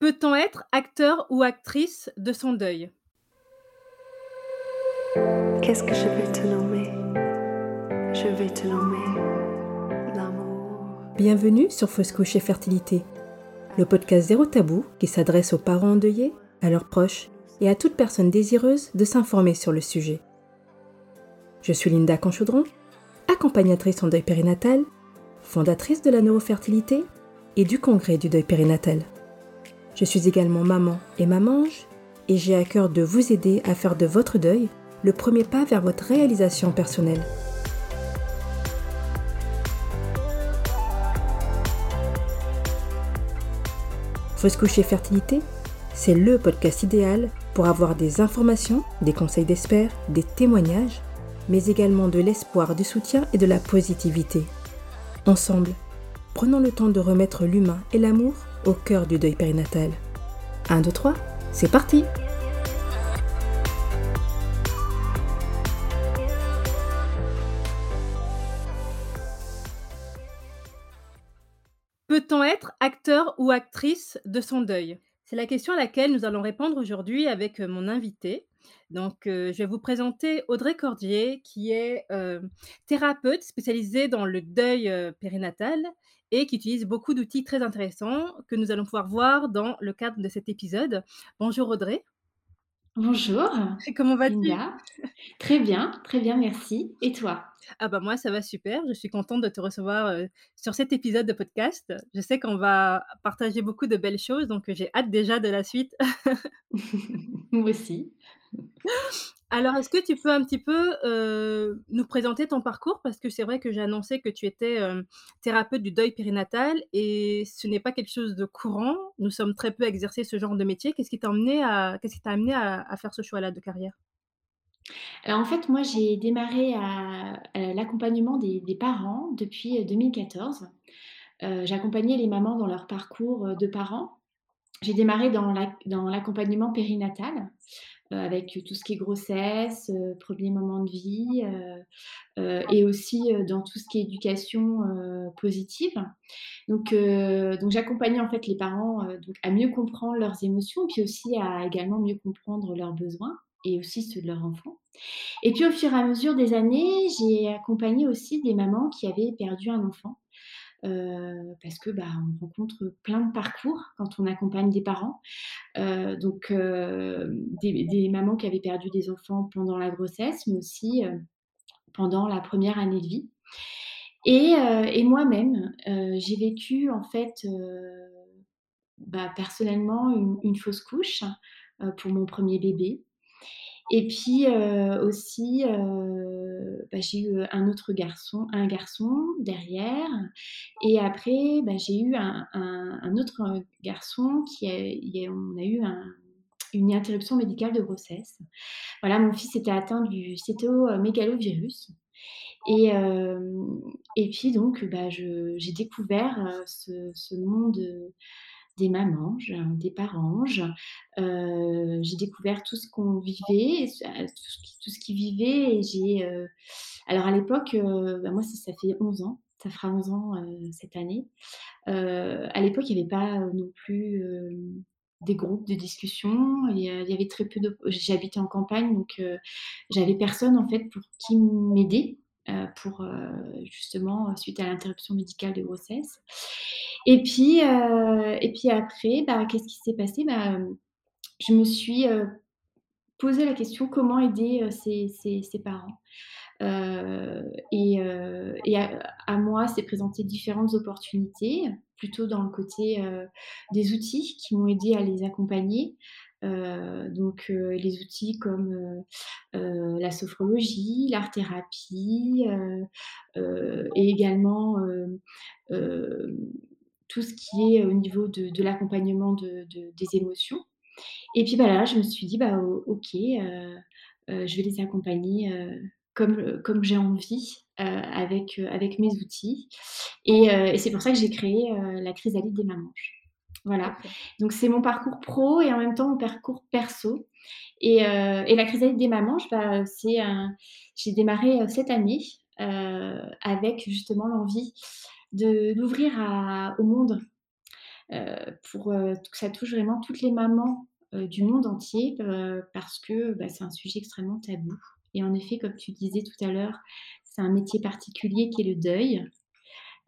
Peut-on être acteur ou actrice de son deuil? Qu'est-ce que je vais te nommer? Je vais te nommer l'amour. Bienvenue sur Fausse couche et fertilité, le podcast zéro tabou qui s'adresse aux parents endeuillés, à leurs proches et à toute personne désireuse de s'informer sur le sujet. Je suis Linda Conchaudron, accompagnatrice en deuil périnatal, fondatrice de la neurofertilité et du congrès du deuil périnatal. Je suis également maman et mamange et j'ai à cœur de vous aider à faire de votre deuil le premier pas vers votre réalisation personnelle. Fausse couche et fertilité, c'est le podcast idéal pour avoir des informations, des conseils d'experts, des témoignages, mais également de l'espoir, du soutien et de la positivité. Ensemble, prenons le temps de remettre l'humain et l'amour au cœur du deuil périnatal. 1, 2, 3, c'est parti Peut-on être acteur ou actrice de son deuil? C'est la question à laquelle nous allons répondre aujourd'hui avec, mon invité. Donc, je vais vous présenter Audrey Cordier qui est, thérapeute spécialisée dans le deuil, heu, périnatal et qui utilise beaucoup d'outils très intéressants que nous allons pouvoir voir dans le cadre de cet épisode. Bonjour Audrey. Bonjour, Comment vas-tu? Très bien, très bien, merci. Et toi? Ah bah, moi ça va super, je suis contente de te recevoir, sur cet épisode de podcast. Je sais qu'on va partager beaucoup de belles choses, donc j'ai hâte déjà de la suite. Moi aussi. Alors est-ce que tu peux un petit peu, heu, nous présenter ton parcours? Parce que c'est vrai que j'ai annoncé que tu étais, hem, thérapeute du deuil périnatal et ce n'est pas quelque chose de courant. Nous sommes très peu à exercer ce genre de métier. Qu'est-ce qui t'a emmené à qu'est-ce qui t'a amené à faire ce choix-là de carrière? Alors en fait, moi j'ai démarré à l'accompagnement des parents depuis, heu, 2014. Heu, j'accompagnais les mamans dans leur parcours, de parents. J'ai démarré dans l'ac dans l'accompagnement périnatal, avec tout ce qui est grossesse, heu, 1 moment de vie, heu et aussi, dans tout ce qui est éducation, positive. Donc donc j'accompagnais en fait les parents, donc à mieux comprendre leurs émotions, puis aussi à également mieux comprendre leurs besoins et aussi ceux de leur enfant. Et puis au fur et à mesure des années, j'ai accompagné aussi des mamans qui avaient perdu un enfant, parce que, bah, on rencontre plein de parcours quand on accompagne des parents. Donc des mamans qui avaient perdu des enfants pendant la grossesse, mais aussi, pendant la première année de vie. Et moi-même, j'ai vécu en fait, bah, personnellement une fausse couche, pour mon premier bébé. Et puis, heu, aussi, heu, bah, j'ai eu, un autre garçon un garçon derrière et après, bah, j'ai eu un autre, garçon qui a on a eu un une interruption médicale de grossesse. Voilà, mon fils était atteint du cétomégalovirus et hem et puis donc, bah, j'ai découvert, ce monde, des mamanges, des paranges. Heu, j'ai découvert tout ce qu'on vivait, à tout ce qui vivaient et j'ai, heu alors à l'époque, bah, moi ça fait 11 ans, ça fera 11 ans, cette année. À l'époque, il y avait pas, non plus, des groupes de discussion il y avait très peu de j'habitais en campagne donc j'avais personne en fait pour qui m'aider, pour, heu, justement, suite à l'interruption médicale de grossesse. Et puis, heu et puis après, bah, qu'est-ce qui s'est passé? Bah, je me suis, posé la question: «Comment aider, ces ces parents?» Et à à moi s'est présenté différentes opportunités, plutôt dans le côté, des outils qui m'ont aidé à les accompagner. Heu, donc heu, les outils comme, heu, la sophrologie, l'art-thérapie, heu heu et également, tout ce qui est au niveau de l'accompagnement de de des émotions. Et puis, bah, je me suis dit: «Bah, OK, je vais les accompagner, comme, comme j'ai envie, avec, avec mes outils» et c'est pour ça que j'ai créé, la chrysalide des mamanges. Voilà, donc c'est mon parcours pro et en même temps mon parcours perso et et la chrysalide des mamanges, bah, c'est j'ai démarré, heu, cette année, heu, avec justement l'envie de d'ouvrir au monde, pour que ça touche vraiment toutes les mamans du monde entier parce que bah, c'est un sujet extrêmement tabou. Et en effet, comme tu disais tout à l'heure, c'est un métier particulier qui est le deuil.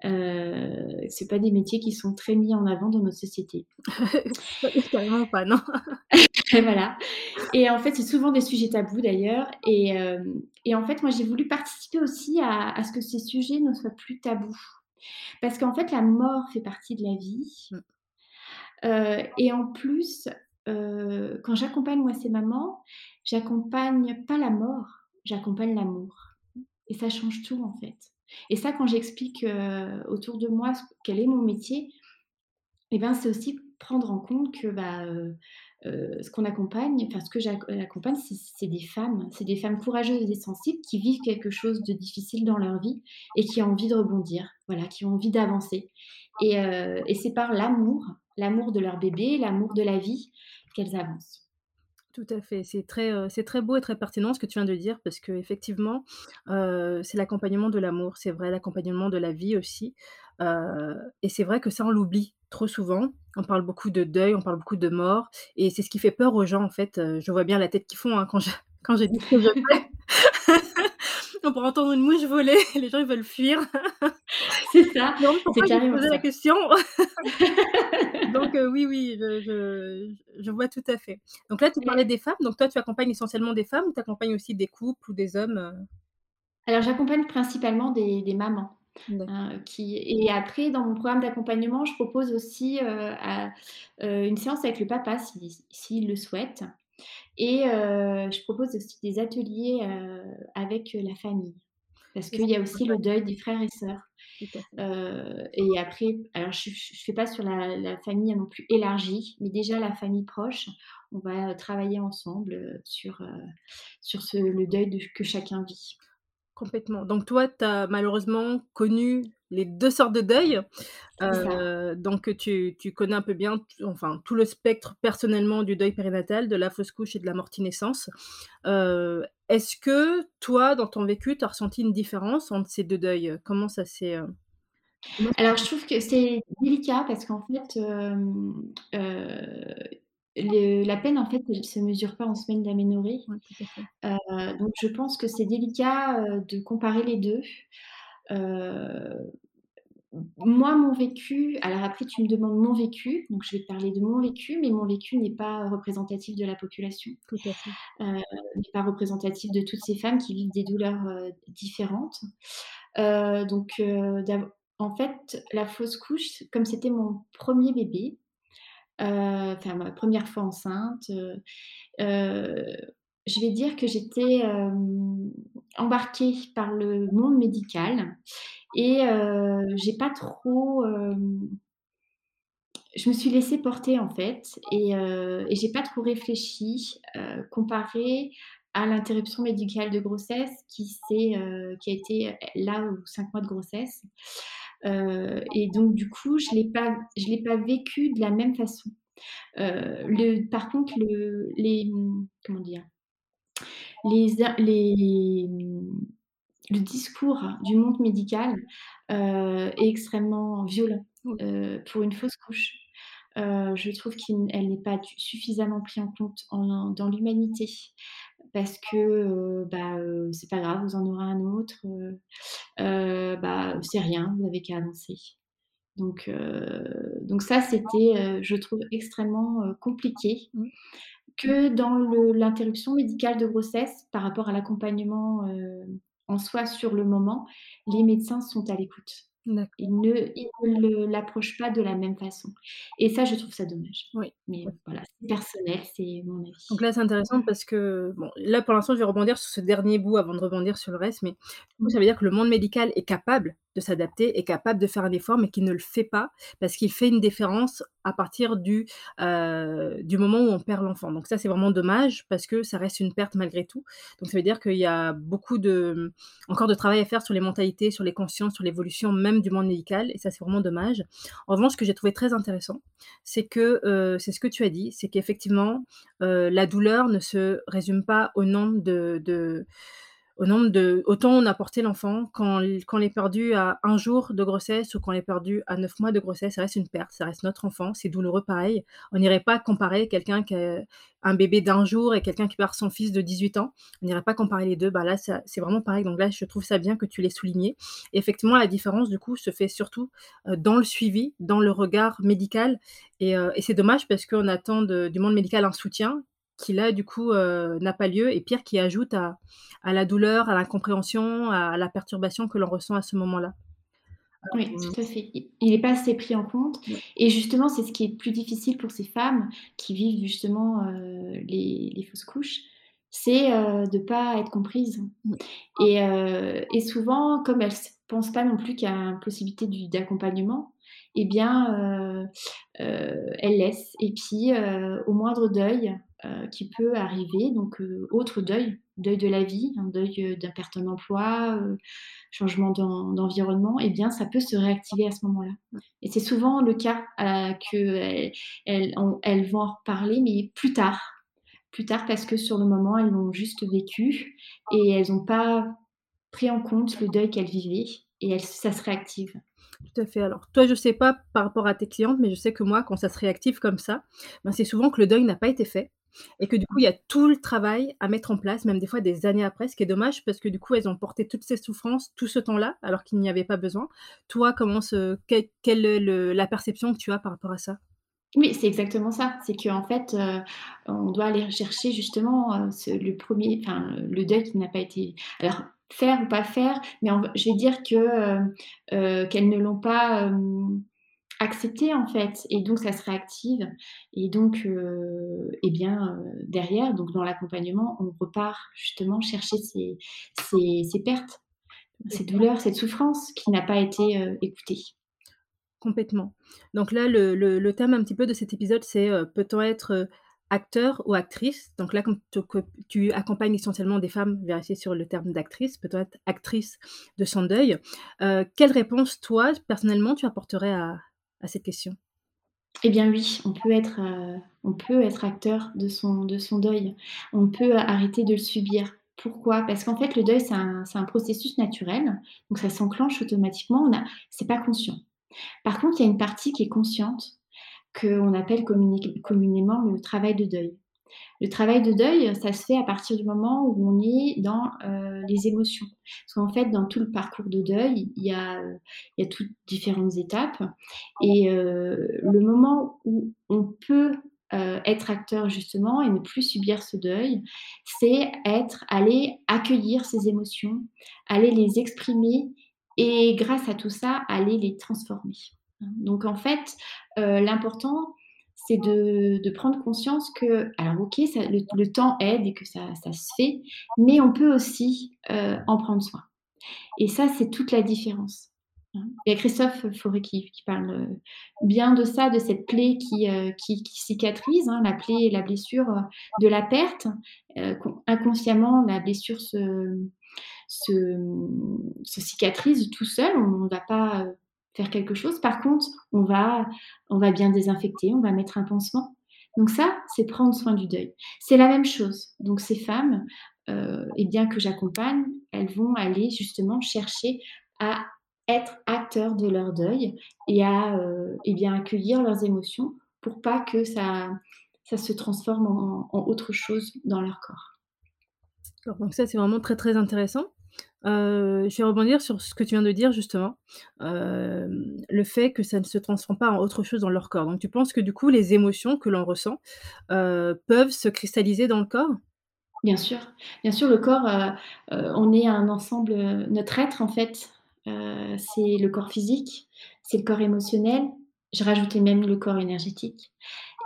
Euh, c'est pas des métiers qui sont très mis en avant dans notre société. Carrément pas, non. voilà. Et en fait, c'est souvent des sujets tabous d'ailleurs. Et, euh, et, en fait, moi, j'ai voulu participer aussi à, à, ce que ces sujets ne soient plus tabous. Parce qu'en fait, la mort fait partie de la vie. Mm. Euh, et en plus, euh, quand j'accompagne moi ces mamans, j'accompagne pas la mort, j'accompagne l'amour. Et ça change tout en fait. Et ça, quand j'explique euh, autour de moi quel est mon métier, eh ben, c'est aussi prendre en compte que bah, euh, euh, ce qu'on accompagne, enfin ce que j'accompagne, c'est des femmes, c'est des femmes courageuses et sensibles qui vivent quelque chose de difficile dans leur vie et qui ont envie de rebondir, voilà, qui ont envie d'avancer. Et, et c'est par l'amour, l'amour de leur bébé, l'amour de la vie, qu'elles avancent. Tout à fait, c'est très, c'est très beau et très pertinent ce que tu viens de dire parce qu'effectivement, euh, c'est l'accompagnement de l'amour, c'est vrai, l'accompagnement de la vie aussi, et c'est vrai que ça, on l'oublie trop souvent. On parle beaucoup de deuil, on parle beaucoup de mort et c'est ce qui fait peur aux gens, en fait, je vois bien la tête qu'ils font, hein, quand je quand je dis ce que je fais. On pourrait entendre une mouche voler, les gens ils veulent fuir. C'est ça. Non, pourquoi j'ai posé la question? Donc euh, oui, oui, je, je, je, vois tout à fait. Donc là, tu parlais des femmes. Donc toi, tu accompagnes essentiellement des femmes ou tu accompagnes aussi des couples ou des hommes euh? Alors j'accompagne principalement des, des mamans. Hein, qui... Et après, dans mon programme d'accompagnement, je propose aussi euh, à, une séance avec le papa s'il si, le souhaite. Et je propose aussi des ateliers avec la famille. Parce qu'il y a aussi le deuil des frères et sœurs. et après, alors je ne fais pas sur la, famille non plus élargie, mais déjà la famille proche, on va travailler ensemble sur, sur ce, le deuil que chacun vit. Complètement. Donc toi, tu as malheureusement connu les deux sortes de deuil. Euh, donc tu, tu, connais un peu bien enfin, tout le spectre personnellement du deuil périnatal, de la fausse couche et de la mortinescence. Euh, Est-ce que toi, dans ton vécu, tu as ressenti une différence entre ces deux deuils? Comment ça s'est... Euh, Alors je trouve que c'est délicat parce qu'en fait, la peine, en fait, ne se mesure pas en semaine d'aménorrhée. Euh, donc je pense que c'est délicat, euh, de comparer les deux. Euh, moi, mon vécu alors après tu me demandes mon vécu, donc je vais te parler de mon vécu, mais mon vécu n'est pas représentatif de la population. n'est pas représentatif de toutes ces femmes qui vivent des douleurs, différentes. donc en fait, la fausse couche, comme c'était mon premier bébé enfin ma première fois enceinte. Euh, euh, je vais dire que j'étais embarquée par le monde médical et j'ai pas trop je me suis laissée porter en fait et, et j'ai pas trop réfléchi comparé à l'interruption médicale de grossesse qui, qui a été là ou cinq mois de grossesse. Euh, et donc, du coup, je ne l'ai pas vécu de la même façon. Euh, le, par contre, le, les, comment dire, les, les, le discours du monde médical euh, est extrêmement violent pour une fausse couche. je trouve qu'elle n'est pas suffisamment prise en compte dans l'humanité parce que bah, c'est pas grave, vous en aurez un autre, bah, c'est rien, vous n'avez qu'à avancer. Donc, donc ça, c'était, je trouve, extrêmement compliqué. Mmh. Que dans l'interruption médicale de grossesse, par rapport à l'accompagnement en soi sur le moment, les médecins sont à l'écoute. Ils ne, l'approchent pas de la même façon. Et ça, je trouve ça dommage. Oui. Mais voilà, c'est personnel, c'est mon avis. Donc là, c'est intéressant parce que, bon, là, pour l'instant, je vais rebondir sur ce dernier bout avant de rebondir sur le reste, mais ça veut dire que le monde médical est capable de s'adapter, est capable de faire un effort, mais qui ne le fait pas parce qu'il fait une différence à partir du, euh, du moment où on perd l'enfant. Donc ça, c'est vraiment dommage parce que ça reste une perte malgré tout. Donc ça veut dire qu'il y a beaucoup de, encore de travail à faire sur les mentalités, sur les consciences, sur l'évolution même du monde médical, et ça, c'est vraiment dommage. En revanche, ce que j'ai trouvé très intéressant, c'est que euh, c'est ce que tu as dit, c'est qu'effectivement, euh, la douleur ne se résume pas au nombre de au nombre de autant on a porté l'enfant, quand quand on est perdu à 1 jour de grossesse ou quand on est perdu à 9 mois de grossesse, ça reste une perte, ça reste notre enfant, c'est douloureux pareil. On n'irait pas comparer quelqu'un qui a un bébé d'1 jour et quelqu'un qui perd son fils de 18 ans. On n'irait pas comparer les 2, bah, là, c'est vraiment pareil, donc là, je trouve ça bien que tu l'aies souligné. Effectivement, la différence, du coup, se fait surtout, heu, dans le suivi, dans le regard médical et et c'est dommage parce qu'on attend du monde médical un soutien qui là, du coup, heu, n'a pas lieu et pire, qui ajoute à à la douleur, à l'incompréhension, à la perturbation que l'on ressent à ce moment-là. Oui, Hem, tout à fait. Il est pas assez pris en compte ouais. et justement, c'est ce qui est plus difficile pour ces femmes qui vivent justement, heu, les les fausses couches, c'est, de pas être comprises et souvent, comme elles s pensent pas non plus qu'il y a possibilité du d'accompagnement et bien, elles laissent et puis, au moindre deuil, heu, qui peut arriver, donc heu, autre deuil, deuil de la vie, un deuil, heu, d'un perte d'emploi, changement d'en d'environnement et bien, ça peut se réactiver à ce moment-là et c'est souvent le cas, qu'elles elles ont elles vont en reparler mais plus tard. Plus tard parce que sur le moment, elles l'ont juste vécu et elles ont pas pris en compte le deuil qu'elles vivaient et elles ça se réactive. Tout à fait. Alors toi, je sais pas par rapport à tes clientes, mais je sais que moi, quand ça se réactive comme ça, ben, c'est souvent que le deuil n'a pas été fait et que du coup, il y a tout le travail à mettre en place, même des fois des années après, ce qui est dommage parce que du coup, elles ont porté toutes ces souffrances, tout ce temps-là, alors qu'il n'y avait pas besoin. Toi, comment se quel quelle est la perception que tu as par rapport à ça? Oui, c'est exactement ça. C'est qu'en fait, heu, on doit aller rechercher justement, ce le 1er enfin, le deuil qui n'a pas été alors faire ou pas faire, mais on je vais dire que, heu, qu'elles ne l'ont pas, hem, accepté en fait et donc ça se réactive et donc heu et bien, heu, derrière, donc dans l'accompagnement, on repart justement chercher ces ces ces pertes, ces douleurs, cette souffrance qui n'a pas été, heu, écoutée. Complètement. Donc là, le le le thème un petit peu de cet épisode, c'est, heu, peut-on être, acteur ou actrice? Donc là, comme que tu accompagnes essentiellement des femmes, vérifier sur le terme d'actrice, peut-on être actrice de son deuil? Quelle réponse toi, personnellement, tu apporterais à cette question? Eh bien oui, on peut être, heu, on peut être acteur de son de son deuil. On peut arrêter de le subir. Pourquoi? Parce qu'en fait, le deuil, c'est un processus naturel, donc ça s'enclenche automatiquement, on a c'est pas conscient. Par contre, il y a une partie qui est consciente, qu'on appelle communément le travail de deuil. Le travail de deuil, ça se fait à partir du moment où on est dans, heu, les émotions. Parce qu'en fait, dans tout le parcours de deuil, il y a, toutes différentes étapes et heu, le moment où on peut, heu, être acteur justement et ne plus subir ce deuil, c'est être aller accueillir ses émotions, aller les exprimer et grâce à tout ça, aller les transformer. Donc en fait, l'important, c'est de de prendre conscience que alors OK, le temps aide et que ça ça se fait, mais on peut aussi, heu, en prendre soin et ça, c'est toute la différence, hein. Il y a Christophe Fauré qui parle, heu, bien de ça, de cette plaie qui, heu, qui cicatrise, hein, la plaie et la blessure, de la perte, inconsciemment, la blessure se se, se cicatrise tout seul, on va pas, faire quelque chose. Par contre, on va on va bien désinfecter, on va mettre un pansement. Donc ça, c'est prendre soin du deuil. C'est la même chose. Donc ces femmes, et bien que j'accompagne, elles vont aller justement chercher à être acteurs de leur deuil et à, et bien accueillir leurs émotions pour pas que ça ça se transforme en autre chose dans leur corps. Donc ça, c'est vraiment très, très intéressant. Heu, je vais rebondir sur ce que tu viens de dire justement, hem, le fait que ça ne se transforme pas en autre chose dans leur corps. Donc tu penses que du coup, les émotions que l'on ressent, heu, peuvent se cristalliser dans le corps? Bien sûr, bien sûr, le corps, on est un ensemble, notre être en fait, c'est le corps physique, c'est le corps émotionnel, je rajoutais même le corps énergétique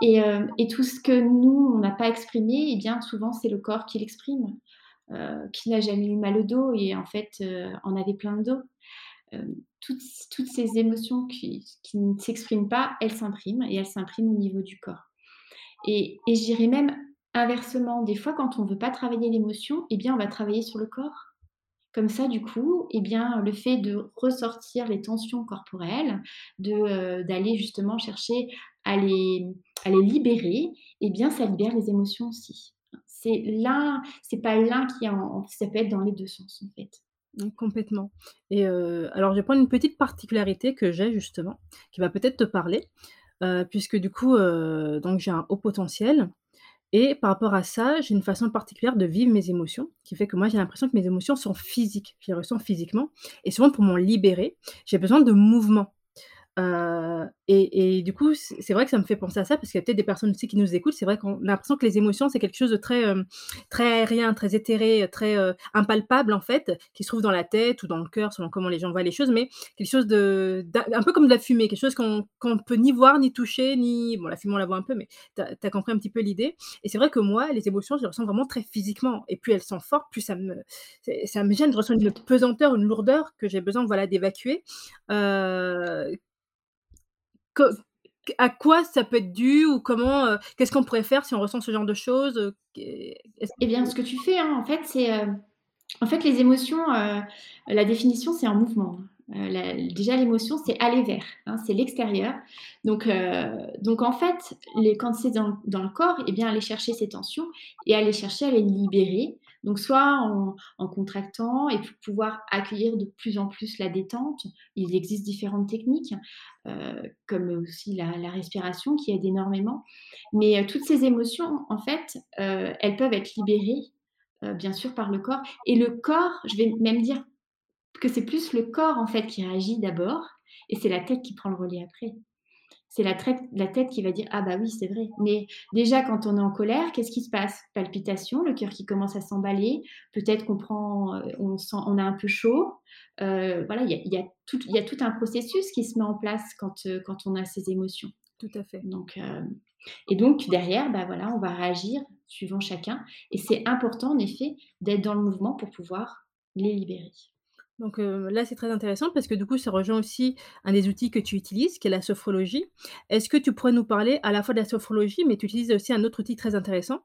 et et tout ce que nous, on n'a pas exprimé et bien souvent c'est le corps qui l'exprime. Heu, qui n'a jamais eu mal au dos et en fait, heu, en avait plein le dos. Hem, toutes toutes ces émotions qui qui ne s'expriment pas, elles s'impriment et elles s'impriment au niveau du corps et et je dirais même inversement, des fois quand on veut pas travailler l'émotion et bien on va travailler sur le corps. Comme ça du coup et bien le fait de ressortir les tensions corporelles, d'aller justement chercher à les à les libérer et bien ça libère les émotions aussi. C'est pas l'un qui est en ça peut être dans les 2 sens, en fait. Complètement et heu, alors je vais prendre une petite particularité que j'ai justement, qui va peut-être te parler, heu, puisque du coup, heu, donc j'ai un haut potentiel et par rapport à ça, j'ai une façon particulière de vivre mes émotions, qui fait que moi j'ai l'impression que mes émotions sont physiques. Je les ressens physiquement et souvent pour m'en libérer, j'ai besoin de mouvement. Heu et du coup, c'est vrai que ça me fait penser à ça parce qu'il y a peut-être des personnes aussi qui nous écoutent. C'est vrai qu'on a l'impression que les émotions, c'est quelque chose de très, hem, très aérien, très éthéré, très, heu, impalpable en fait, qui se trouve dans la tête ou dans le cœur selon comment les gens voient les choses, mais quelque chose de un peu comme de la fumée, quelque chose qu'on qu'on peut ni voir, ni toucher, ni bon la fumée on la voit un peu, mais tu as compris un petit peu l'idée et c'est vrai que moi, les émotions, je les ressens vraiment très physiquement et plus elles sont fortes, plus ça me ça me gêne. Je ressens une pesanteur, une lourdeur que j'ai besoin, voilà, d'évacuer. À quoi ça peut être dû ou comment, heu, qu'est-ce qu'on pourrait faire si on ressent ce genre de choses, est-ce Eh bien, ce que tu fais, hein, en fait, c'est, heu, en fait, les émotions, la définition, c'est en mouvement, déjà l'émotion, c'est aller vers, hein, c'est l'extérieur. Donc donc en fait, quand c'est dans dans le corps, eh bien, aller chercher ces tensions et aller chercher à les libérer. Donc soit en contractant et pour pouvoir accueillir de plus en plus la détente. Il existe différentes techniques, heu, comme aussi la respiration qui aide énormément. Mais heu, toutes ces émotions, en fait, heu, elles peuvent être libérées, bien sûr par le corps et le corps, je vais même dire que c'est plus le corps, en fait, qui réagit d'abord et c'est la tête qui prend le relais après. C'est la tête qui va dire: «Ah bah oui, c'est vrai». Mais déjà quand on est en colère, qu'est-ce qui se passe? Palpitations, le cœur qui commence à s'emballer, peut-être qu'on prend, heu, on sent on a un peu chaud. Heu, voilà, il y a y a tout il y a tout un processus qui se met en place quand, quand on a ces émotions. tout à fait. Donc, et donc derrière, bah, voilà, on va réagir suivant chacun et c'est important en effet d'être dans le mouvement pour pouvoir les libérer. Donc heu, là, c'est très intéressant parce que du coup, ça rejoint aussi un des outils que tu utilises, qui est la sophrologie. Est-ce que tu pourrais nous parler à la fois de la sophrologie, mais tu utilises aussi un autre outil très intéressant,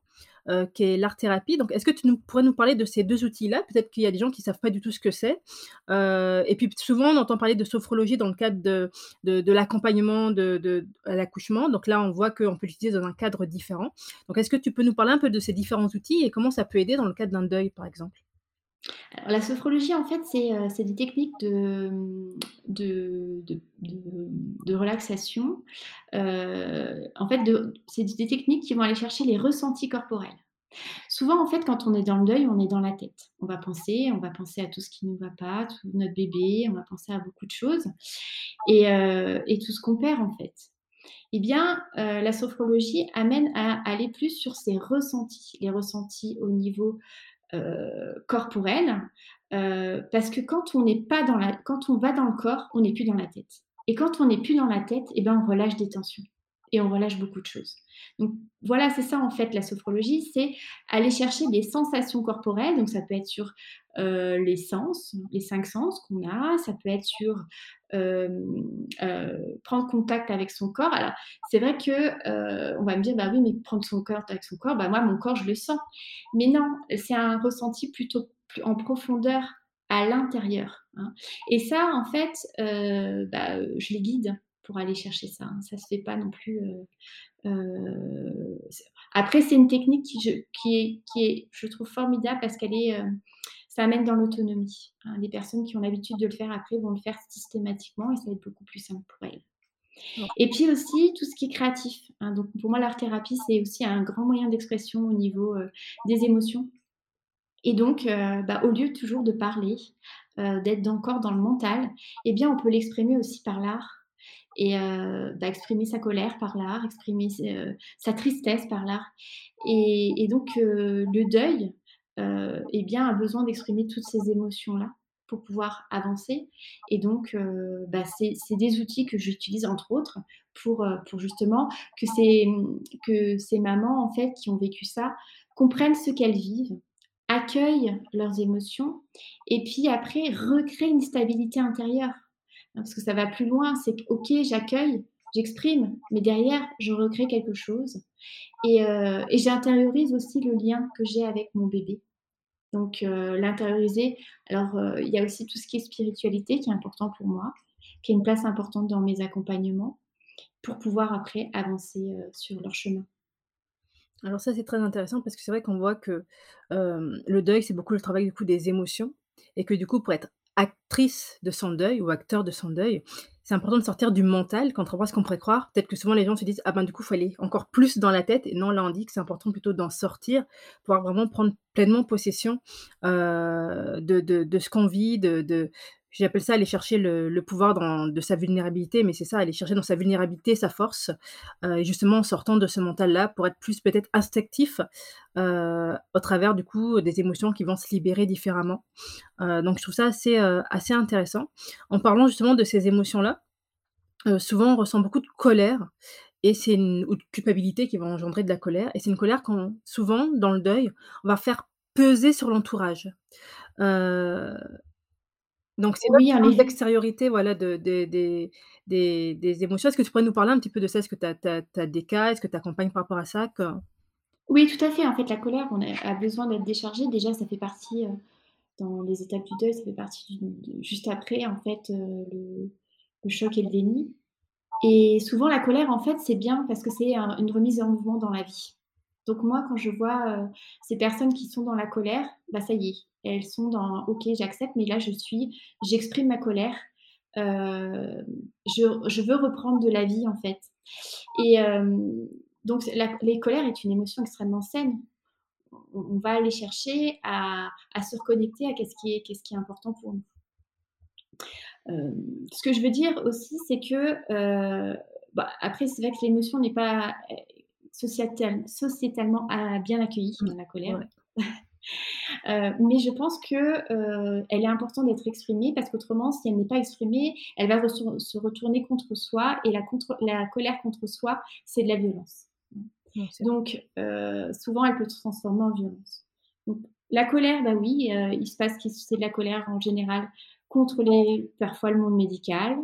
heu, qui est l'art-thérapie. Donc est-ce que tu pourrais nous parler de ces 2 outils-là? Peut-être qu'il y a des gens qui savent pas du tout ce que c'est. Heu et puis souvent, on entend parler de sophrologie dans le cadre de l'accompagnement de de à l'accouchement. Donc là, on voit qu'on peut l'utiliser dans un cadre différent. Donc est-ce que tu peux nous parler un peu de ces différents outils et comment ça peut aider dans le cadre d'un deuil, par exemple? La sophrologie, en fait, c'est, c'est des techniques de, relaxation. Heu, en fait, c'est des techniques qui vont aller chercher les ressentis corporels. Souvent, en fait, quand on est dans le deuil, on est dans la tête. On va penser, on va penser à tout ce qui ne va pas, tout notre bébé, on va penser à beaucoup de choses et heu et tout ce qu'on perd, en fait. Eh bien, la sophrologie amène à aller plus sur ces ressentis, les ressentis au niveau heu, corporelle, heu, parce que quand on n'est pas dans la quand on va dans le corps, on n'est plus dans la tête. Et quand on n'est plus dans la tête et ben, on relâche des tensions et on relâche beaucoup de choses. Donc voilà, c'est ça en fait la sophrologie, c'est aller chercher des sensations corporelles, donc ça peut être sur, heu, les sens, les 5 sens qu'on a, ça peut être sur, hem, heu, prendre contact avec son corps. Alors c'est vrai que, on va me dire: «Bah oui, mais prendre son corps avec son corps, bah moi mon corps je le sens». Mais non, c'est un ressenti plutôt en profondeur à l'intérieur, hein et ça en fait, bah, je les guide pour aller chercher ça, hein. Ça se fait pas non plus, heu, c'est après c'est une technique qui je qui est qui est, je trouve formidable parce qu'elle est, heu, ça amène dans l'autonomie, hein. Les personnes qui ont l'habitude de le faire après vont le faire systématiquement et ça va être beaucoup plus simple pour elles. Ouais. Et puis aussi tout ce qui est créatif, hein, donc pour moi l'art-thérapie, c'est aussi un grand moyen d'expression au niveau, des émotions et donc bah, au lieu toujours de parler, d'être encore dans le mental, eh bien on peut l'exprimer aussi par l'art et heu, bah, exprimer sa colère par l'art, exprimer sa tristesse par l'art et donc le deuil, eh bien a besoin d'exprimer toutes ces émotions-là pour pouvoir avancer et donc bah, c'est des outils que j'utilise entre autres pour, pour justement que ces, mmh, que ces mamans en fait qui ont vécu ça, comprennent ce qu'elles vivent, accueillent leurs émotions et puis après recréent une stabilité intérieure. Parce que ça va plus loin, c'est OK, j'accueille, j'exprime, mais derrière je recrée quelque chose et heu et j'intériorise aussi le lien que j'ai avec mon bébé. Donc heu, l'intérioriser alors, heu, il y a aussi tout ce qui est spiritualité qui est important pour moi, qui a une place importante dans mes accompagnements pour pouvoir après avancer, sur leur chemin. Alors ça, c'est très intéressant parce que c'est vrai qu'on voit que, le deuil, c'est beaucoup le travail du coup des émotions et que du coup pour être actrice de son deuil ou acteur de son deuil, c'est important de sortir du mental, contrairement à ce qu'on pourrait croire. Peut-être que souvent les gens se disent: «Ah ben du coup, il faut aller encore plus dans la tête» et non, là on dit que c'est important plutôt d'en sortir, pouvoir vraiment prendre pleinement possession, de de de ce qu'on vit, de de j'appelle ça aller chercher le pouvoir dans de sa vulnérabilité, mais c'est ça, aller chercher dans sa vulnérabilité sa force, et justement en sortant de ce mental-là pour être plus peut-être instinctif, heu, au travers du coup des émotions qui vont se libérer différemment. Heu, donc je trouve ça assez, assez intéressant. En parlant justement de ces émotions-là, souvent on ressent beaucoup de colère et c'est une ou de culpabilité qui va engendrer de la colère et c'est une colère qu'on souvent dans le deuil, on va faire peser sur l'entourage. Donc c'est Oui, effet. l'extériorité, voilà, de des des des des émotions. Est-ce que tu pourrais nous parler un petit peu de ça? Est-ce que tu as des cas? Est-ce que tu accompagnes par rapport à ça? Que Oui, tout à fait. En fait, la colère, on a a besoin d'être déchargée. Déjà, ça fait partie, heu, dans les étapes du deuil, ça fait partie du juste après, en fait, heu, le le choc et le déni et souvent la colère, en fait, c'est bien parce que c'est un une remise en mouvement dans la vie. Donc moi, quand je vois, heu, ces personnes qui sont dans la colère, bah, ça y est, elles sont dans: «OK, j'accepte, mais là, je suis j'exprime ma colère, heu, je je veux reprendre de la vie, en fait» et hem, donc la les colères est une émotion extrêmement saine. On on va aller chercher à à se reconnecter à qu'est-ce qui est qu'est-ce qui est important pour nous. Hem, ce que je veux dire aussi, c'est que, bah, après c'est vrai que l'émotion n'est pas, sociétal sociétalement, ah, bien accueillie, mmh, la colère. ouais. Heu, mais je pense que, heu, elle est importante d'être exprimée parce qu'autrement, si elle n'est pas exprimée, elle va se retourner contre soi et la contre la colère contre soi, c'est de la violence. Donc, heu, souvent, elle peut se transformer en violence. Donc, la colère, bah oui, heu, il se passe que c'est de la colère en général contre les parfois le monde médical,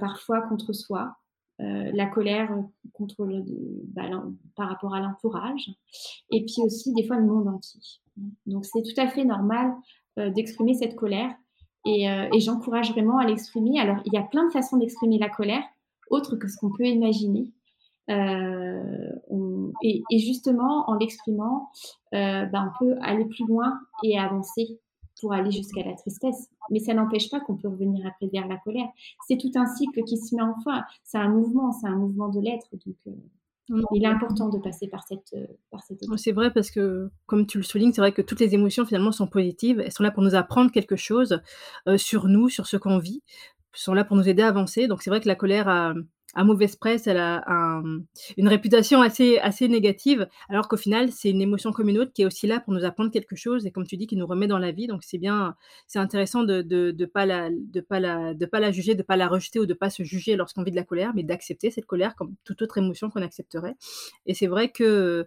parfois contre soi, heu, la colère, heu, contre le bah, par rapport à l'entourage et puis aussi des fois le monde entier. Donc c'est tout à fait normal, heu, d'exprimer cette colère et j'encourage vraiment à l'exprimer. Alors il y a plein de façons d'exprimer la colère, autres que ce qu'on peut imaginer. Et justement en l'exprimant, bah, on peut aller plus loin et avancer pour aller jusqu'à la tristesse. Mais ça n'empêche pas qu'on peut revenir après vers la colère. C'est tout un cycle qui se met en fin. C'est un mouvement, c'est un mouvement de l'être donc non, il est important de passer par cette, heu, par cette étape. c'est vrai parce que, comme tu le soulignes, c'est vrai que toutes les émotions finalement sont positives. Elles sont là pour nous apprendre quelque chose, heu, sur nous, sur ce qu'on vit. Sont là pour nous aider à avancer. Donc c'est vrai que la colère a a mauvaise presse, elle a un, une réputation assez assez négative, alors qu'au final, c'est une émotion comme une autre qui est aussi là pour nous apprendre quelque chose et comme tu dis, qui nous remet dans la vie. Donc c'est bien c'est intéressant de de de pas la de pas de pas la juger, de pas la rejeter ou de pas se juger lorsqu'on vit de la colère, mais d'accepter cette colère comme toute autre émotion qu'on accepterait. Et c'est vrai que,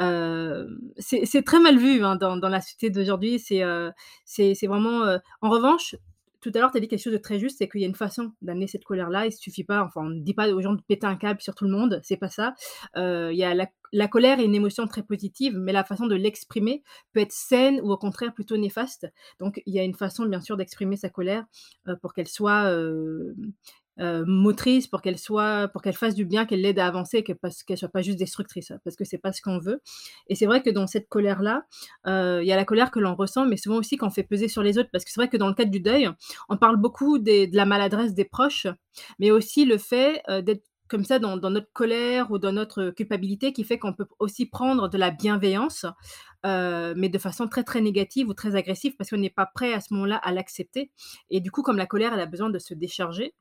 heu, c'est très mal vu, hein, dans la société d'aujourd'hui. C'est, c'est vraiment, heu en revanche, tout à l'heure, tu as dit quelque chose de très juste, c'est qu'il y a une façon d'amener cette colère-là. Il suffit pas enfin, on ne dit pas aux gens de péter un câble sur tout le monde, c'est pas ça. Il y a la colère est une émotion très positive, mais la façon de l'exprimer peut être saine ou au contraire plutôt néfaste. Donc il y a une façon bien sûr d'exprimer sa colère, heu, pour qu'elle soit, hem, heu, motrice, pour qu'elle soit pour qu'elle fasse du bien, qu'elle l'aide à avancer, que parce qu'elle soit pas juste destructrice, parce que c'est pas ce qu'on veut. Et c'est vrai que dans cette colère-là, heu, il y a la colère que l'on ressent, mais souvent aussi qu'on fait peser sur les autres. Parce que c'est vrai que dans le cadre du deuil, on parle beaucoup de la maladresse des proches, mais aussi le fait, heu, d'être comme ça dans notre colère ou dans notre culpabilité qui fait qu'on peut aussi prendre de la bienveillance, heu, mais de façon très, très négative ou très agressive parce qu'on n'est pas prêt à ce moment-là à l'accepter et du coup, comme la colère, elle a besoin de se décharger,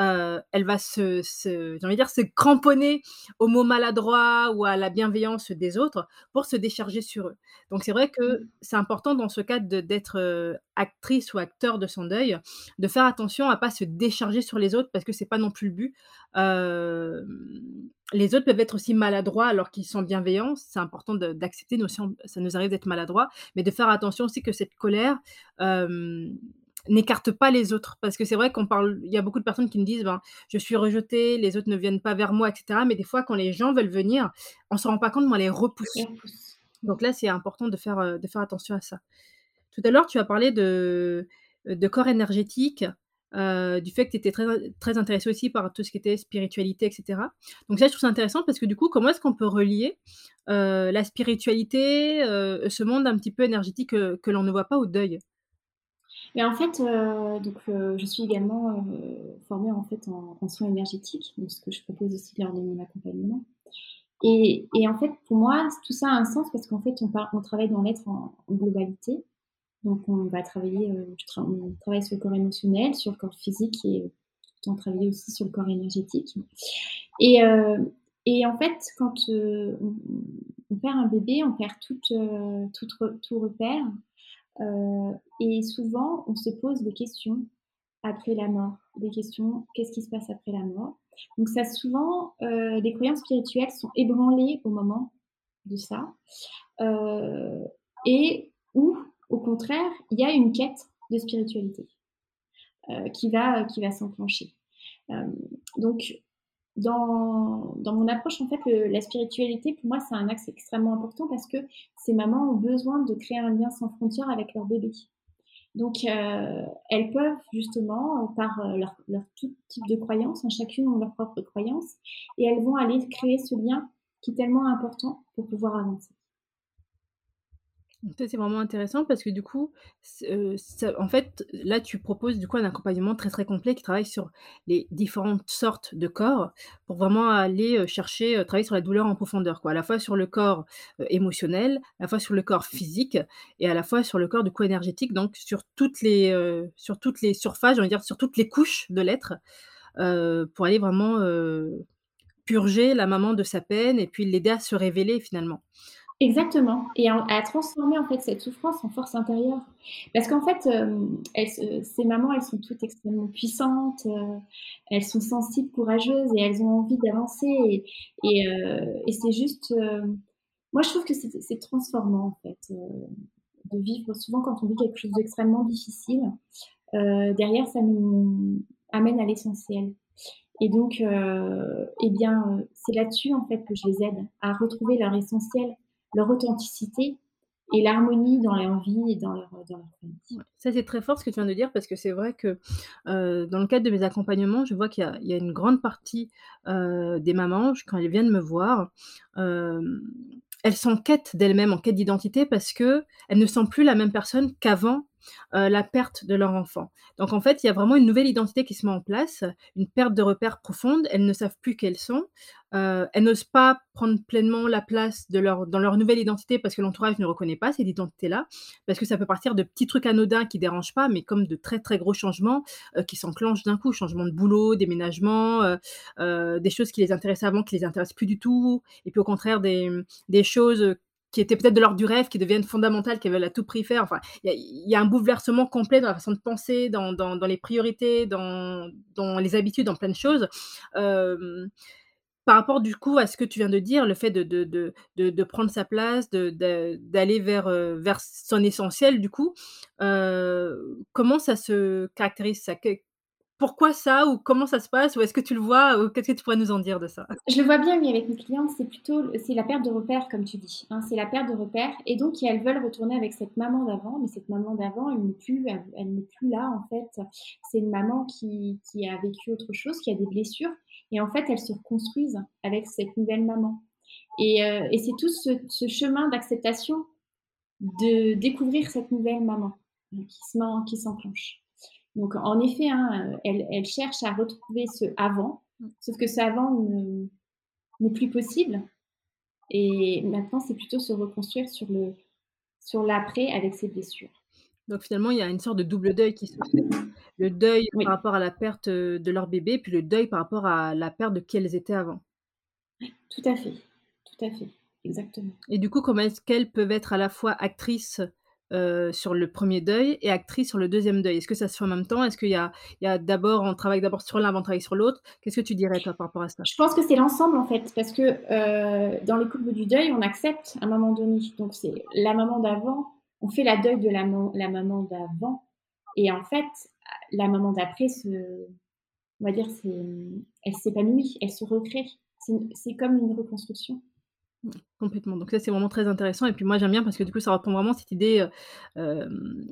heu, elle va se se j'ai envie de dire se cramponner aux mots maladroits ou à la bienveillance des autres pour se décharger sur eux. Donc c'est vrai que Mmh. c'est important dans ce cadre d'être, heu, actrice ou acteur de son deuil, de faire attention à pas se décharger sur les autres parce que c'est pas non plus le but. Hem, les autres peuvent être aussi maladroits alors qu'ils sont bienveillants. C'est important d'accepter, nous aussi on ça nous arrive d'être maladroits, mais de faire attention aussi que cette colère, hem, n'écarte pas les autres. Parce que c'est vrai qu'on parle il y a beaucoup de personnes qui me disent: «Ben, je suis rejetée, les autres ne viennent pas vers moi» et cetera. Mais des fois, quand les gens veulent venir, on se rend pas compte, mais on les repousse. Donc là, c'est important de faire, heu, de faire attention à ça. Tout à l'heure, tu as parlé de, corps énergétique, du fait que tu étais très très intéressée aussi par tout ce qui était spiritualité et cetera. Donc ça, je trouve ça intéressant parce que du coup, comment est-ce qu'on peut relier, la spiritualité, ce monde un petit peu énergétique, que l'on ne voit pas au deuil? Mais en fait, donc je suis également, formée en fait en soins énergétiques, donc ce que je propose aussi lors de mon accompagnement et et en fait, pour moi, tout ça a un sens parce qu'en fait, on on travaille dans l'être en globalité. Donc on va travailler, tra on travaille sur le corps émotionnel, sur le corps physique et tout en travailler aussi sur le corps énergétique et heu et en fait, quand, on on perd un bébé, on perd toute re tout repère, heu et souvent, on se pose des questions après la mort, des questions: «Qu'est-ce qui se passe après la mort?» donc ça souvent, heu, les croyances spirituelles sont ébranlées au moment de ça, heu et contraire, il y a une quête de spiritualité, heu, qui va s'enclencher. Hem, donc dans mon approche, en fait, la spiritualité, pour moi, c'est un axe extrêmement important parce que ces mamans ont besoin de créer un lien sans frontières avec leur bébé. Donc, heu, elles peuvent justement, euh, par, leur tout type de croyances, hein, chacune ont leur propre croyance et elles vont aller créer ce lien qui est tellement important pour pouvoir avancer. C'est vraiment intéressant parce que du coup, ça en fait, là, tu proposes du coup un accompagnement très, très complet qui travaille sur les différentes sortes de corps pour vraiment aller, heu, chercher, heu, travailler sur la douleur en profondeur, quoi. À la fois sur le corps, émotionnel, à la fois sur le corps physique et à la fois sur le corps du coup énergétique, donc sur toutes les, sur toutes les surfaces, j'ai envie de dire sur toutes les couches de l'être, pour aller vraiment, purger la maman de sa peine et puis l'aider à se révéler finalement. Exactement. Et à transformer, en fait, cette souffrance en force intérieure. Parce qu'en fait, hem, elles se ces mamans, elles sont toutes extrêmement puissantes, heu, elles sont sensibles, courageuses et elles ont envie d'avancer. Et et heu et c'est juste, heu, moi, je trouve que c'est transformant, en fait, heu, de vivre souvent quand on vit quelque chose d'extrêmement difficile, derrière ça nous amène à l'essentiel. Et donc et bien, c'est là-dessus, en fait, que je les aide à retrouver leur essentiel leur authenticité et l'harmonie dans leur vie et dans leur, dans leur famille. Ça c'est très fort ce que tu viens de dire parce que c'est vrai que, heu, dans le cadre de mes accompagnements, je vois qu'il y y a une grande partie, heu, des mamans, quand elles viennent me voir, hem, elles sont en quête d'elles-mêmes, en quête d'identité parce qu'elles ne sont plus la même personne qu'avant, heu, la perte de leur enfant. Donc en fait, il y a vraiment une nouvelle identité qui se met en place, une perte de repères profonde. Elles ne savent plus qui elles sont, heu, elles n'osent pas prendre pleinement la place de leur dans leur nouvelle identité parce que l'entourage ne reconnaît pas cette identité-là. Parce que ça peut partir de petits trucs anodins qui dérangent pas, mais comme de très, très gros changements, heu, qui s'enclenchent d'un coup. Changement de boulot, déménagement, des choses qui les intéressaient avant, qui les intéressent plus du tout et puis au contraire des, des choses, qui étaient peut-être de l'ordre du rêve, qui deviennent fondamentales, qu'elles veulent à tout prix faire. Enfin, il y a un bouleversement complet dans la façon de penser, dans dans les priorités, dans dans les habitudes, dans plein de choses. Par rapport du coup à ce que tu viens de dire, le fait de de de de prendre sa place, d'aller vers, heu, vers son essentiel du coup, comment ça se caractérise? Pourquoi ça? Ou comment ça se passe? Ou est-ce que tu le vois? Ou qu'est-ce que tu pourrais nous en dire de ça? Je le vois bien, oui, avec mes clientes, c'est plutôt c'est la perte de repères, comme tu dis, hein, c'est la perte de repères et donc elles veulent retourner avec cette maman d'avant, mais cette maman d'avant, elle n'est plus elle n'est plus là, en fait. C'est une maman qui qui a vécu autre chose, qui a des blessures et en fait, elles se reconstruisent avec cette nouvelle maman et heu et c'est tout ce chemin d'acceptation de découvrir cette nouvelle maman, heu, qui se qui s'enclenche. Donc en effet, hein, elle elle cherche à retrouver ce avant, sauf que ce avant ne n'est plus possible et maintenant c'est plutôt se reconstruire sur le sur l'après avec ses blessures. Donc finalement, il y a une sorte de double deuil qui se fait. Le deuil par rapport à la perte, heu, de leur bébé, puis le deuil par rapport à la perte de qui elles étaient avant. tout à fait, tout à fait, exactement. Et du coup, comment est-ce qu'elles peuvent être à la fois actrices, heu, sur le premier deuil et actrices sur le deuxième deuil? Est-ce que ça se fait en même temps? Est-ce qu'il y a d'abord on travaille d'abord sur l'un avant de travailler sur l'autre? Qu'est-ce que tu dirais par rapport à ça? Je pense que c'est l'ensemble en fait, parce que, heu, dans les couples du deuil, on accepte à un moment donné. Donc c'est la maman d'avant, on fait la deuil de la man la maman d'avant et en fait, la maman d'après on va dire, elle s'épanouit, elle se recrée. C'est comme une reconstruction. Complètement. Donc ça, c'est vraiment très intéressant et puis moi, j'aime bien parce que du coup, ça reprend vraiment cette idée, heu, hem,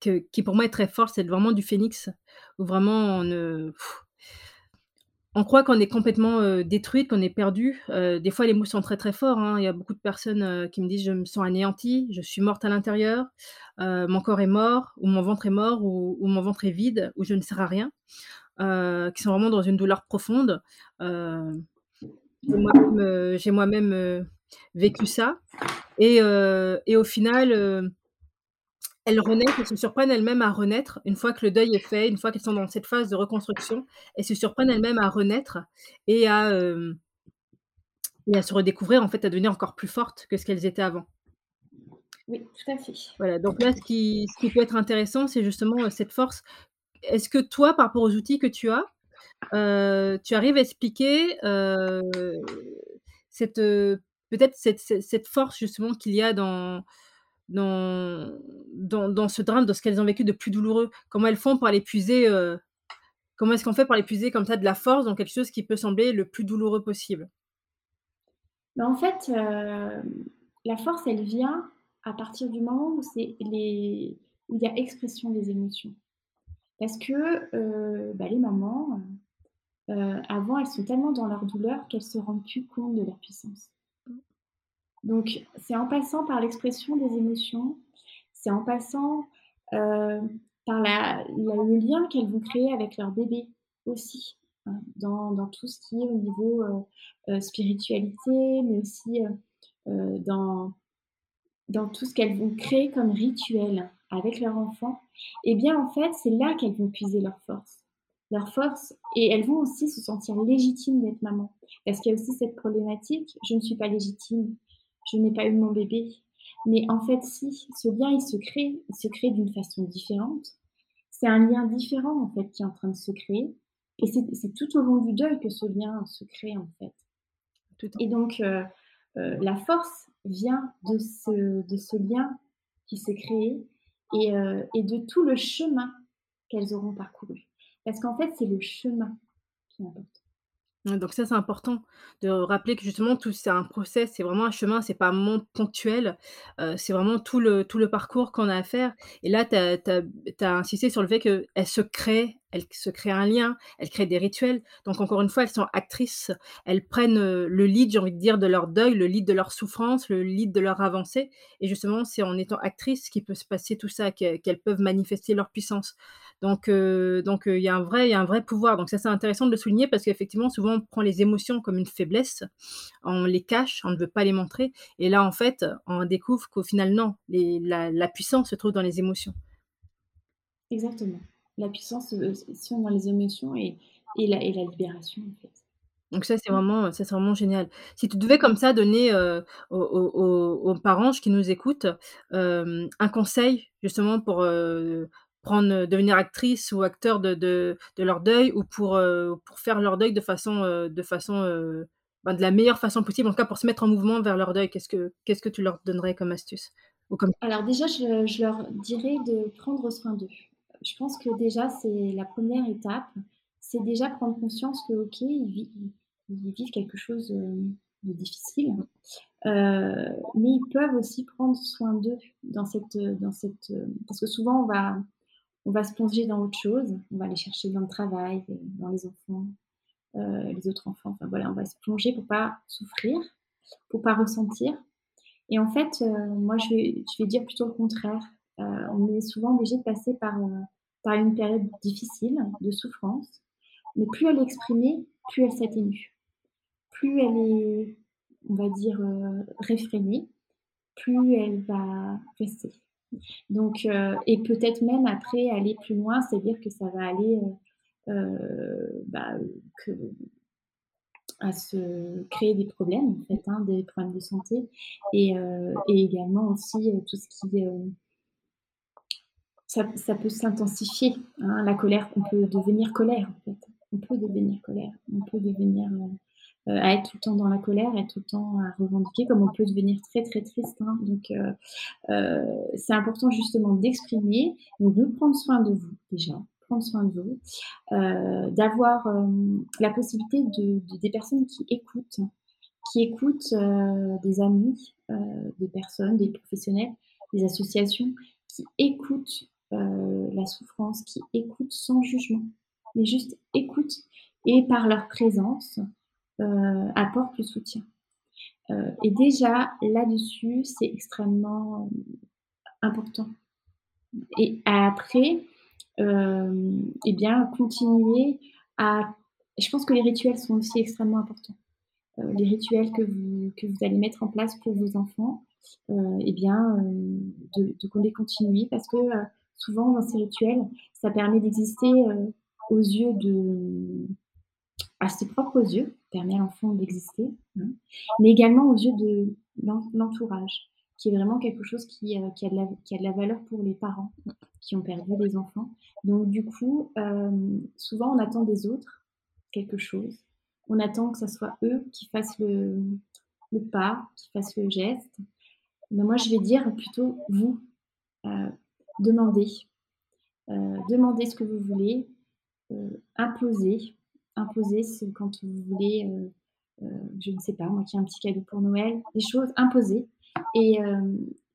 que qui pour moi est très fort, c'est vraiment du phénix, où vraiment on on croit qu'on est complètement, heu, détruite, qu'on est perdu. Heu, des fois les mots sont très, très forts, hein. Il y a beaucoup de personnes, heu, qui me disent: «Je me sens anéantie, je suis morte à l'intérieur, mon corps est mort» ou «Mon ventre est mort» ou ou «Mon ventre est vide» ou «Je ne sers à rien», qui sont vraiment dans une douleur profonde. Heu, j'ai moi-même, heu, vécu ça et heu et au final, elles renaissent, elles se surprennent elles-mêmes à renaître une fois que le deuil est fait, une fois qu'elles sont dans cette phase de reconstruction. Elles se surprennent elles-mêmes à renaître et à, et à se redécouvrir, en fait, à devenir encore plus fortes que ce qu'elles étaient avant. Oui, tout à fait. Voilà, donc là, ce qui ce qui peut être intéressant, c'est justement, cette force. Est-ce que toi, par rapport aux outils que tu as, tu arrives à expliquer, cette, peut-être cette cette force justement qu'il y a dans dans dans dans ce drame, dans ce qu'elles ont vécu de plus douloureux? Comment elles font pour aller puiser, heu, comment est-ce qu'on fait pour aller puiser comme ça de la force dans quelque chose qui peut sembler le plus douloureux possible? Bah, en fait, la force, elle vient à partir du moment où c'est les où il y a expression des émotions. Parce que, bah, les mamans, heu avant, elles sont tellement dans leur douleur qu'elles se rendent plus compte de leur puissance. Donc c'est en passant par l'expression des émotions, c'est en passant, heu, par le lien qu'elles vont créer avec leur bébé aussi, hein, dans tout ce qui est au niveau, heu, spiritualité, mais aussi, dans dans tout ce qu'elles vont créer comme rituel avec leur enfant et bien, en fait, c'est là qu'elles vont puiser leur force. Leur force et elles vont aussi se sentir légitimes d'être maman. Parce qu'il y a aussi cette problématique: «Je ne suis pas légitime, je n'ai pas eu mon bébé». Mais en fait, si, ce lien, il se crée, il se crée d'une façon différente. C'est un lien différent, en fait, qui est en train de se créer et c'est c'est tout au long du deuil que ce lien se crée, en fait. Tout Et donc heu heu, la force vient de ce de ce lien qui s'est créé et heu et de tout le chemin qu'elles auront parcouru. Parce qu'en fait, c'est le chemin qui importe. Donc ça, c'est important de rappeler que justement tout c'est un process, c'est vraiment un chemin, c'est pas un moment ponctuel, heu, c'est vraiment tout le tout le parcours qu'on a à faire et là, tu as insisté sur le fait qu'elles se créent, elles se créent un lien, elles créent des rituels. Donc encore une fois, elles sont actrices, elles prennent, heu, le lead, j'ai envie de dire, de leur deuil, le lead de leur souffrance, le lead de leur avancée et justement, c'est en étant actrices qu'il peut se passer tout ça, que qu'elles peuvent manifester leur puissance. Donc heu donc heu, il y a un vrai y a un vrai pouvoir. Donc ça, c'est intéressant de le souligner parce qu'effectivement, souvent, on prend les émotions comme une faiblesse, on les cache, on ne veut pas les montrer et là, en fait, on découvre qu'au final, non, la puissance se trouve dans les émotions. Exactement. La puissance, heu, s sont dans les émotions et et la et la libération, en fait. Donc ça, c'est vraiment, heu, ça, c'est vraiment génial. Si tu devais comme ça donner, heu, aux aux parents qui nous écoutent, hem, un conseil justement pour, prendre, devenir actrice ou acteur de de de leur deuil ou pour, pour faire leur deuil de façon, de façon, ben, de la meilleure façon possible, en tout cas pour se mettre en mouvement vers leur deuil, qu'est-ce que qu'est-ce que tu leur donnerais comme astuce? Ou comme Alors déjà, je je leur dirais de prendre soin d'eux. Je pense que déjà, c'est la 1re étape, c'est déjà prendre conscience que, OK, ils vi ils ils vivent quelque chose, hem, de difficile, heu, mais ils peuvent aussi prendre soin d'eux dans cette, dans cette, heu parce que souvent on va on va se plonger dans autre chose, on va aller chercher dans le travail, dans les enfants, les autres enfants, enfin voilà, on va se plonger pour pas souffrir, pour pas ressentir. Et en fait, moi je vais je vais dire plutôt le contraire. Heu, on est souvent obligé de passer par, heu, par une période difficile de souffrance, mais plus elle est exprimée, plus elle s'atténue. Plus elle est, on va dire, heu, réfrénée, plus elle va rester. Donc et peut-être même après aller plus loin, c'est-à-dire que ça va aller, bah, à se créer des problèmes, en fait, hein, des problèmes de santé et et également aussi, tout ce qui ça peut s'intensifier, hein, la colère. On peut devenir colère, en fait. On peut devenir colère. On peut devenir, heu heu, à être tout le temps dans la colère, être tout le temps à revendiquer, comme on peut devenir très, très triste, hein. Donc heu, c'est important justement d'exprimer, de prendre soin de vous déjà, prendre soin de vous, d'avoir, la possibilité de de des personnes qui écoutent, qui écoutent, des amis, des personnes, des professionnels, des associations qui écoutent la souffrance, qui écoutent sans jugement, mais juste écoutent et par leur présence apportent le soutien. et déjà là-dessus, c'est extrêmement important. Et après, eh bien, continuer à. Je pense que les rituels sont aussi extrêmement importants. les rituels que vous, allez mettre en place pour vos enfants, euh, eh bien, euh, de, de, les continuer parce que euh, souvent dans ces rituels, ça permet d'exister aux yeux de à ses propres yeux, permet à l'enfant d'exister, hein, mais également aux yeux de l'entourage, qui est vraiment quelque chose qui, qui, a de la, valeur pour les parents qui ont perdu des enfants. Donc du coup, souvent on attend des autres quelque chose. On attend que ce soit eux qui fassent le, pas, qui fassent le geste. Mais moi, je vais dire plutôt vous, euh, demandez. Euh, demandez ce que vous voulez, euh, imposez. Imposez quand vous voulez, je ne sais pas, moi qui ai un petit cadeau pour Noël, des choses, imposées. Et,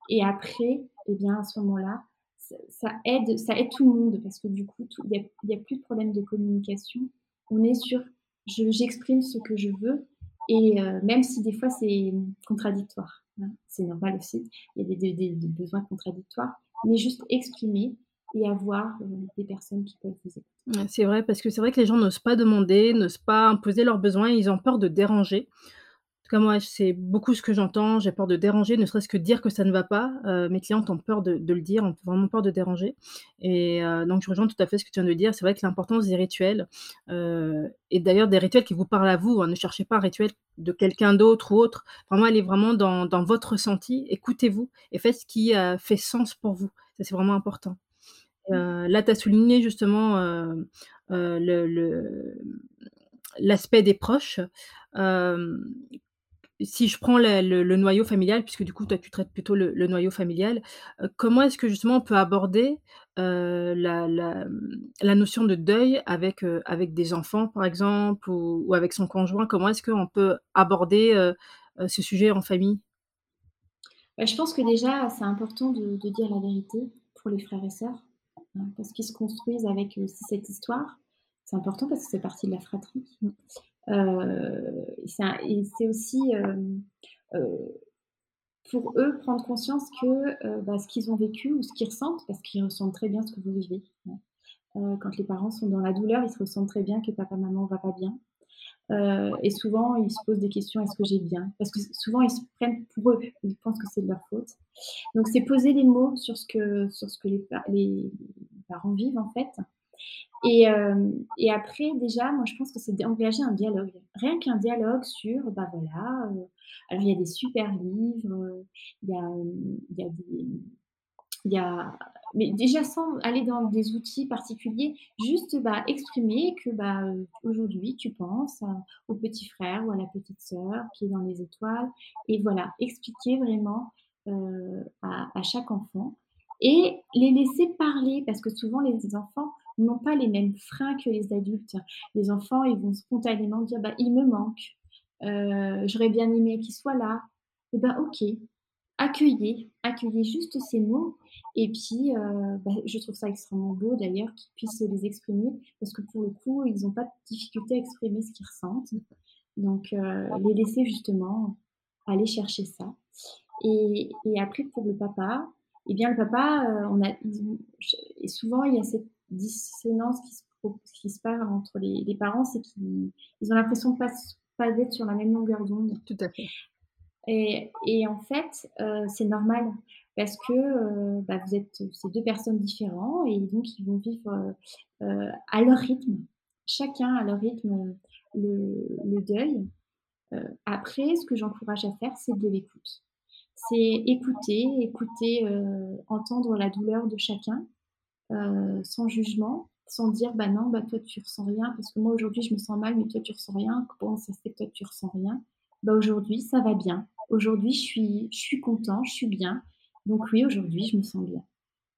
et après, eh bien, à ce moment-là, ça, aide, ça tout le monde parce que du coup, il n'y a, a, plus de problème de communication. On est sur j'exprime ce que je veux et même si des fois c'est contradictoire. Hein, c'est normal aussi, il y a des, besoins contradictoires, mais juste exprimer et avoir euh, des personnes qui peuvent vous écouter. C'est vrai, parce que c'est vrai que les gens n'osent pas demander, n'osent pas imposer leurs besoins, ils ont peur de déranger tout cas, moi, c'est beaucoup ce que j'entends. J'ai peur de déranger, ne serait-ce que dire que ça ne va pas. Euh, mes clientes ont peur de, le dire, ont vraiment peur de déranger. Et euh, donc, je rejoins tout à fait ce que tu viens de dire. C'est vrai que l'importance des rituels, euh, et d'ailleurs des rituels qui vous parlent à vous, hein, ne cherchez pas un rituel de quelqu'un d'autre ou autre. Vraiment, allez vraiment dans, votre ressenti, écoutez-vous et faites ce qui fait sens pour vous. Ça, c'est vraiment important. là, tu as souligné justement l'aspect des proches si je prends le, noyau familial, puisque du coup, toi, tu traites plutôt le, noyau familial, euh, comment est-ce que justement on peut aborder euh, la, notion de deuil avec, euh, des enfants, par exemple, ou, avec son conjoint? Comment est-ce qu'on peut aborder ce sujet en famille? Bah, Je pense que déjà, c'est important de, dire la vérité pour les frères et sœurs, hein, parce qu'ils se construisent avec cette histoire. C'est important parce que c'est partie de la fratrie. Euh, c'est aussi euh, euh, pour eux prendre conscience que bah, ce qu'ils ont vécu ou ce qu'ils ressentent, parce qu'ils ressentent très bien ce que vous vivez. Quand les parents sont dans la douleur, ils se ressentent très bien que papa, maman va pas bien. et souvent, ils se posent des questions est-ce que j'ai bien? Parce que souvent, ils se prennent pour eux, ils pensent que c'est de leur faute. Donc, c'est poser des mots sur ce que, les parents vivent en fait, et, euh, et, après, déjà, moi, je pense que c'est d'engager un dialogue. Rien qu'un dialogue sur, bah voilà, euh, alors il y a des super livres, il y a, des. Il y a, mais déjà sans aller dans des outils particuliers, juste bah, exprimer que bah, aujourd'hui tu penses au petit frère ou à la petite sœur qui est dans les étoiles. Et voilà, expliquer vraiment euh, à chaque enfant et les laisser parler parce que souvent les enfants n'ont pas les mêmes freins que les adultes. Les enfants, ils vont spontanément dire bah, il me manque, euh, j'aurais bien aimé qu'il soit là. Et eh ben ok, accueillez, accueillez juste ces mots. Et puis, euh, bah, je trouve ça extrêmement beau d'ailleurs qu'ils puissent les exprimer parce que pour le coup, ils n'ont pas de difficulté à exprimer ce qu'ils ressentent. Donc, euh, les laisser justement aller chercher ça. Et, et, après, pour le papa, eh bien, le papa, on a, souvent, il y a cette dissonance qui se, qui se passe entre les, parents, c'est qu'ils ont l'impression de ne pas, pas être sur la même longueur d'onde. Tout à fait. Et, et en fait, euh, c'est normal parce que euh, bah, vous êtes ces deux personnes différentes et donc ils vont vivre euh, à leur rythme, chacun à leur rythme le, le deuil. après, ce que j'encourage à faire, c'est de l'écoute. C'est écouter, écouter, entendre la douleur de chacun euh, sans jugement, sans dire bah non, bah toi tu ressens rien, parce que moi aujourd'hui je me sens mal, mais toi tu ressens rien. Comment ça se fait que toi tu ressens rien? Bah aujourd'hui ça va bien. Aujourd'hui je suis, je suis content, je suis bien. Donc oui, aujourd'hui je me sens bien.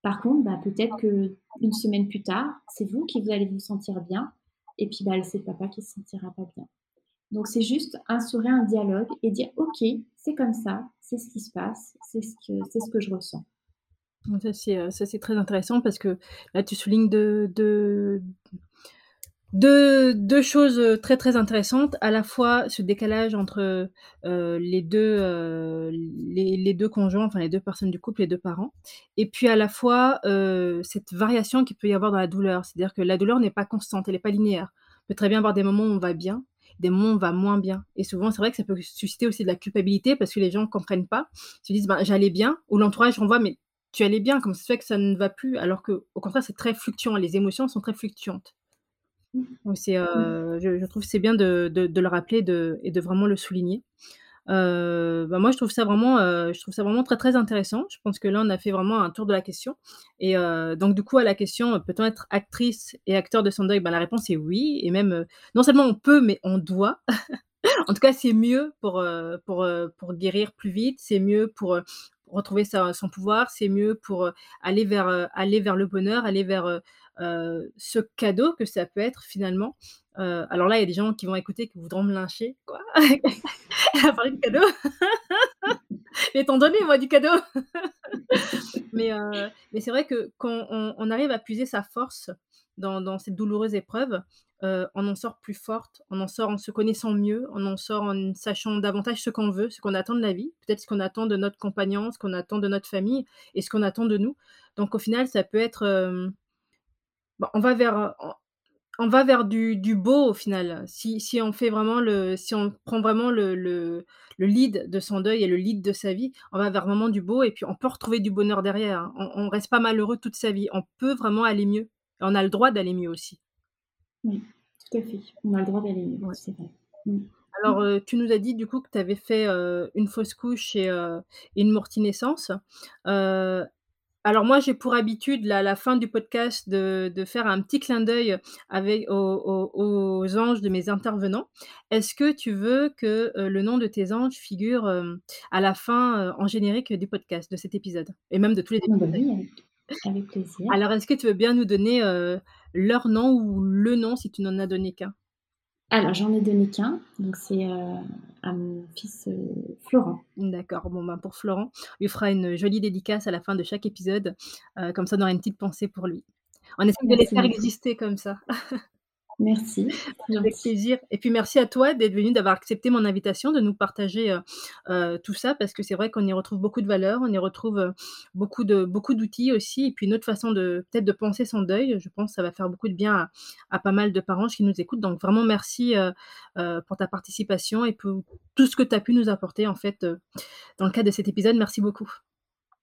Par contre, bah, peut-être que une semaine plus tard, c'est vous qui vous allez vous sentir bien, et puis bah, c'est papa qui se sentira pas bien. Donc c'est juste instaurer un dialogue et dire ok, c'est comme ça, c'est ce qui se passe, c'est ce que, c'est ce que je ressens. Ça c'est, heu, ça c'est très intéressant parce que là tu soulignes de de deux 2 choses, heu, très, très intéressantes. À la fois ce décalage entre, heu les 2, heu, les 2 conjoints, enfin les 2 personnes du couple, les 2 parents et puis à la fois, cette variation qu'il peut y avoir dans la douleur. C'est-à-dire que la douleur n'est pas constante, elle est pas linéaire. On peut très bien avoir des moments où on va bien, des moments où on va moins bien et souvent c'est vrai que ça peut susciter aussi de la culpabilité parce que les gens comprennent pas. Se disent: «Ben, j'allais bien» ou l'entourage renvoie: «Mais tu allais bien, comment ça se fait que ça ne va plus?» alors qu'au contraire c'est très fluctuant, les émotions sont très fluctuantes. Donc c'est, Mmh. heu, je je trouve c'est bien de de de le rappeler de et de vraiment le souligner. Heu, bah, moi je trouve ça vraiment, heu, je trouve ça vraiment très, très intéressant. Je pense que là on a fait vraiment un tour de la question et donc du coup à la question, «Peut-on être actrice et acteur de son deuil?» bah, la réponse est oui et même, non seulement on peut, mais on doit. En tout cas, c'est mieux pour, pour, pour guérir plus vite, c'est mieux pour, retrouver sa son pouvoir, c'est mieux pour, heu, aller vers, heu, aller vers le bonheur, aller vers, heu, ce cadeau que ça peut être finalement. Alors là, il y a des gens qui vont écouter, qui voudront me lyncher. «Quoi? Elle a de cadeau? Mais donnais moi du cadeau!» Mais mais c'est vrai que quand on arrive à puiser sa force dans cette douloureuse épreuve, heu, on en sort plus forte, on en sort en se connaissant mieux, on en sort en sachant davantage ce qu'on veut, ce qu'on attend de la vie, peut-être ce qu'on attend de notre compagnon, ce qu'on attend de notre famille et ce qu'on attend de nous. Donc au final, ça peut être, bah, on va vers, on va vers du beau au final. Si si on fait vraiment le si on prend vraiment le le le lead de son deuil et le lead de sa vie, on va vers vraiment du beau et puis on peut retrouver du bonheur derrière. On on reste pas malheureux toute sa vie. On peut vraiment aller mieux on a le droit d'aller mieux aussi. Oui, tout à fait. On a le droit d'aller mieux, Ouais. c'est vrai. Alors, heu, tu nous as dit du coup que tu avais fait, heu, une fausse couche et et une morti-naissance. Heu, alors moi j'ai pour habitude là, à la fin du podcast de de faire un petit clin d'œil avec aux aux aux anges de mes intervenants. Est-ce que tu veux que, le nom de tes anges figure, à la fin, en générique du podcast, de cet épisode? Et même de tous les Ah bah, épisodes. Avec plaisir. Alors est-ce que tu veux bien nous donner, heu, leur nom ou le nom si tu n'en as donné qu'un? Alors j'en ai donné qu'1, donc c'est, heu, à mon fils, heu, Florent. D'accord, bon ben, pour Florent, on lui fera une jolie dédicace à la fin de chaque épisode, comme ça on aura une petite pensée pour lui. On essaie de les faire exister comme ça. Merci, Avec plaisir et puis merci à toi d'être venu, d'avoir accepté mon invitation, de nous partager, heu heu, tout ça parce que c'est vrai qu'on y retrouve beaucoup de valeurs, on y retrouve, heu, beaucoup de beaucoup d'outils aussi et puis une autre façon de peut-être de penser son deuil. Je pense ça va faire beaucoup de bien à à pas mal de parents qui nous écoutent donc vraiment merci, pour ta participation et pour tout ce que tu as pu nous apporter en fait, dans le cadre de cet épisode. Merci beaucoup.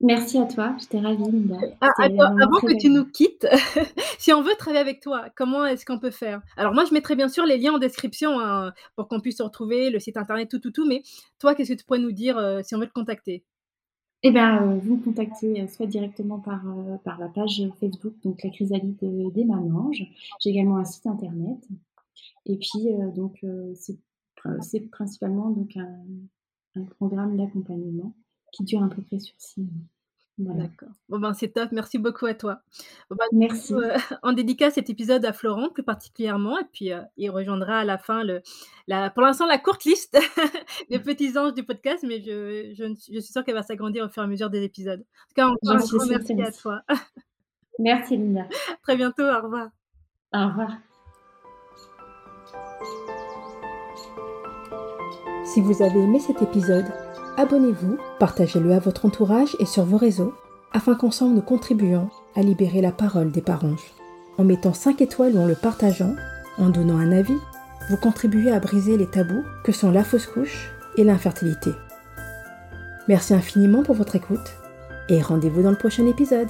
Merci à toi, j'étais ravie Linda, Ah, attends, avant que tu nous quittes, si on veut travailler avec toi, comment est-ce qu'on peut faire? Alors moi je mettrai bien sûr les liens en description, hein, pour qu'on puisse se retrouver, le site internet, tout, tout, tout, mais toi qu'est-ce que tu pourrais nous dire, heu, si on veut te contacter? Et ben, heu, vous me contactez, heu, soit directement par, par la page Facebook, donc la chrysalide, des mamanges. J'ai également un site internet et puis, donc, c'est prin c'est principalement donc un un programme d'accompagnement qui dure à peu près sur 6 mois. Voilà. D'accord. Bon ben, c'est top, merci beaucoup à toi. Bon ben, du coup, Merci. heu, on dédicace cet épisode à Florent plus particulièrement et puis, heu, il rejoindra à la fin le la pour l'instant la courte liste des petits anges du podcast, mais je je suis je suis sûre qu'elle va s'agrandir au fur et à mesure des épisodes. En tout cas encore un grand merci à toi. Merci Linda. Très bientôt, au revoir. Au revoir. Si vous avez aimé cet épisode, abonnez-vous, partagez-le à votre entourage et sur vos réseaux, afin qu'ensemble nous contribuions à libérer la parole des parents. En mettant 5 étoiles ou en le partageant, en donnant un avis, vous contribuez à briser les tabous que sont la fausse couche et l'infertilité. Merci infiniment pour votre écoute et rendez-vous dans le prochain épisode.